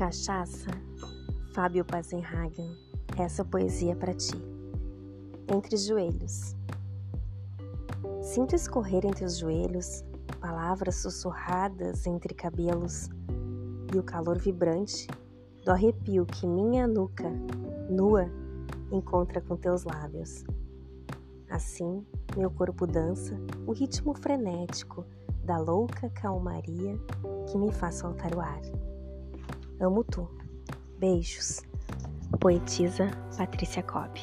Cachaça, Fábio Pazenhagen, essa poesia para ti. Entre os joelhos. Sinto escorrer entre os joelhos palavras sussurradas entre cabelos e o calor vibrante do arrepio que minha nuca, nua, encontra com teus lábios. Assim, meu corpo dança o ritmo frenético da louca calmaria que me faz faltar o ar. Amo tu. Beijos. Poetisa Patrícia Cobb.